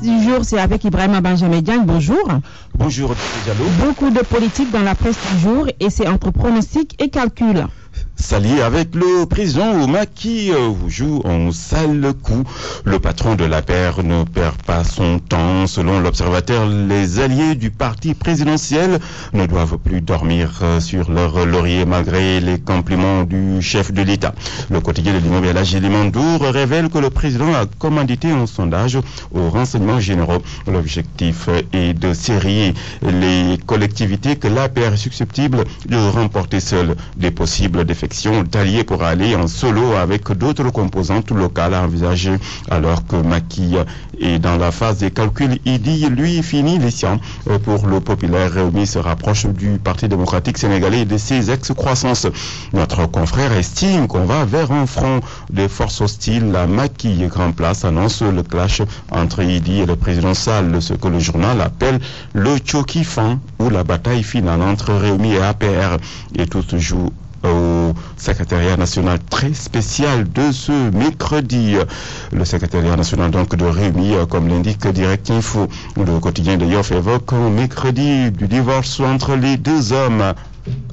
du jour, c'est avec Ibrahim Benjamin Diagne. Bonjour. Bonjour, Diallo. Beaucoup de politique dans la presse du jour et c'est entre pronostics et calculs. S'allier avec le président Ouma qui euh, joue un sale coup. Le patron de la paire ne perd pas son temps. Selon l'observateur, les alliés du parti présidentiel ne doivent plus dormir euh, sur leur laurier malgré les compliments du chef de l'État. Le quotidien de l'immobilier Limandour révèle que le président a commandité un sondage aux renseignements généraux. L'objectif est de serrer les collectivités que la paire est susceptible de remporter seule des possibles défections d'alliés pour aller en solo avec d'autres composantes locales à envisager alors que Maki est dans la phase des calculs. Il dit, lui, fini les siens pour le populaire Réumi se rapproche du Parti démocratique sénégalais et de ses ex-croissances. Notre confrère estime qu'on va vers un front de forces hostiles. La Maki Grand Place annonce le clash entre Idi et le président Sall, ce que le journal appelle le Chokifan ou la bataille finale entre Réumi et APR. Et tout se joue au secrétariat national très spécial de ce mercredi. Le secrétariat national donc de Réumi, comme l'indique Direct Info. Le quotidien de Yoff évoque un mercredi du divorce entre les deux hommes.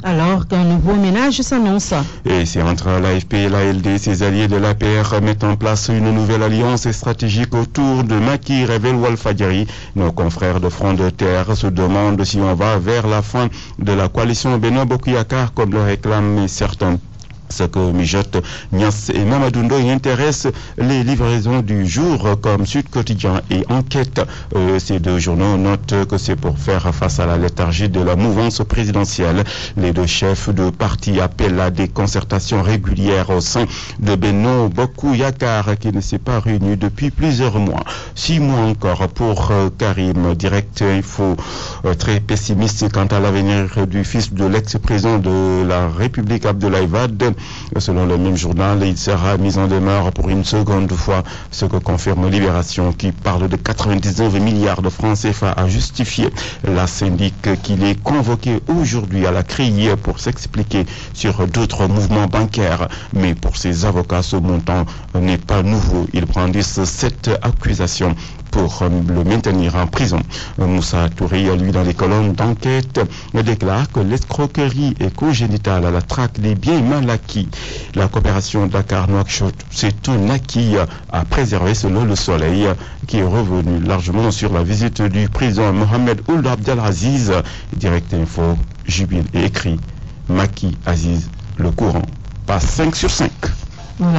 Alors qu'un nouveau ménage s'annonce. Et c'est entre l'AFP et l'ALD, ses alliés de l'APR mettent en place une nouvelle alliance stratégique autour de Maki Revel Walfadjari. Nos confrères de Front de Terre se demandent si on va vers la fin de la coalition Benoît Bokuyakar comme le réclament certains ce que mijote Nias et Mamadundo y intéressent les livraisons du jour comme Sud Quotidien et Enquête. Euh, ces deux journaux notent que c'est pour faire face à la léthargie de la mouvance présidentielle. Les deux chefs de parti appellent à des concertations régulières au sein de Beno Boku Yakar qui ne s'est pas réuni depuis plusieurs mois. Six mois encore pour euh, Karim. Direct info euh, très pessimiste quant à l'avenir du fils de l'ex-président de la République Abdoulaye Wade. Selon le même journal, il sera mis en demeure pour une seconde fois, ce que confirme Libération qui parle de 99 milliards de francs CFA à justifier. La syndic qu'il est convoqué aujourd'hui à la CRI pour s'expliquer sur d'autres mouvements bancaires. Mais pour ses avocats, ce montant n'est pas nouveau. Ils brandissent cette accusation pour le maintenir en prison. Moussa Touré, lui, dans les colonnes d'enquête, déclare que l'escroquerie est congénitale à la traque des biens mal acquis. La coopération Dakar-Nouakchott, c'est un acquis à préserver selon le soleil, qui est revenu largement sur la visite du président Mohamed Ould Abdelaziz. Direct Info, Jubil et écrit Maki Aziz, le courant, passe 5 sur 5.